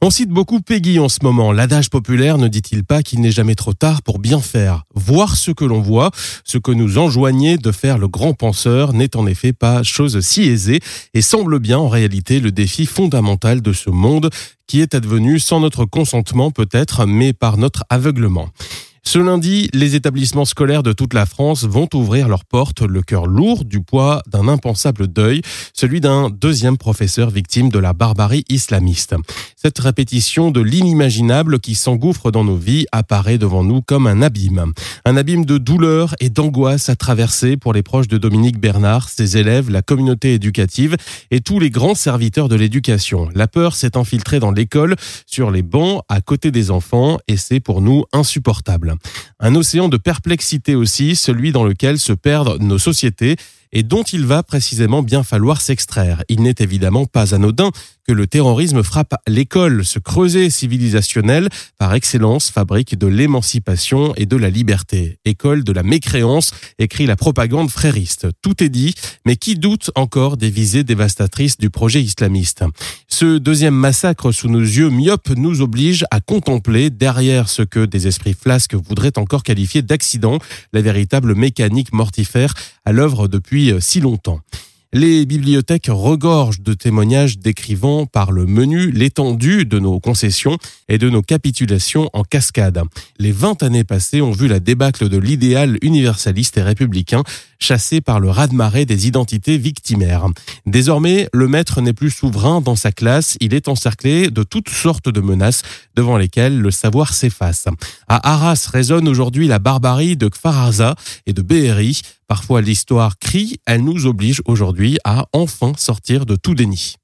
On cite beaucoup Peggy en ce moment. L'adage populaire ne dit-il pas qu'il n'est jamais trop tard pour bien faire? Voir ce que l'on voit, ce que nous enjoignait de faire le grand penseur n'est en effet pas chose si aisée et semble bien en réalité le défi fondamental de ce monde qui est advenu sans notre consentement peut-être, mais par notre aveuglement. Ce lundi, les établissements scolaires de toute la France vont ouvrir leurs portes, le cœur lourd du poids d'un impensable deuil, celui d'un deuxième professeur victime de la barbarie islamiste. Cette répétition de l'inimaginable qui s'engouffre dans nos vies apparaît devant nous comme un abîme. Un abîme de douleur et d'angoisse à traverser pour les proches de Dominique Bernard, ses élèves, la communauté éducative et tous les grands serviteurs de l'éducation. La peur s'est infiltrée dans l'école, sur les bancs, à côté des enfants, et c'est pour nous insupportable. Un océan de perplexité aussi, celui dans lequel se perdent nos sociétés et dont il va précisément bien falloir s'extraire. Il n'est évidemment pas anodin que le terrorisme frappe l'école, ce creuset civilisationnel par excellence fabrique de l'émancipation et de la liberté. École de la mécréance, écrit la propagande frériste. Tout est dit, mais qui doute encore des visées dévastatrices du projet islamiste? Ce deuxième massacre sous nos yeux myopes nous oblige à contempler derrière ce que des esprits flasques voudraient encore qualifier d'accident, la véritable mécanique mortifère à l'œuvre depuis si longtemps. Les bibliothèques regorgent de témoignages décrivant par le menu l'étendue de nos concessions et de nos capitulations en cascade. Les 20 années passées ont vu la débâcle de l'idéal universaliste et républicain chassé par le raz-de-marée des identités victimaires. Désormais, le maître n'est plus souverain dans sa classe, il est encerclé de toutes sortes de menaces devant lesquelles le savoir s'efface. À Arras résonne aujourd'hui la barbarie de Kfaraza et de Behéry. Parfois l'histoire crie, elle nous oblige aujourd'hui à enfin sortir de tout déni.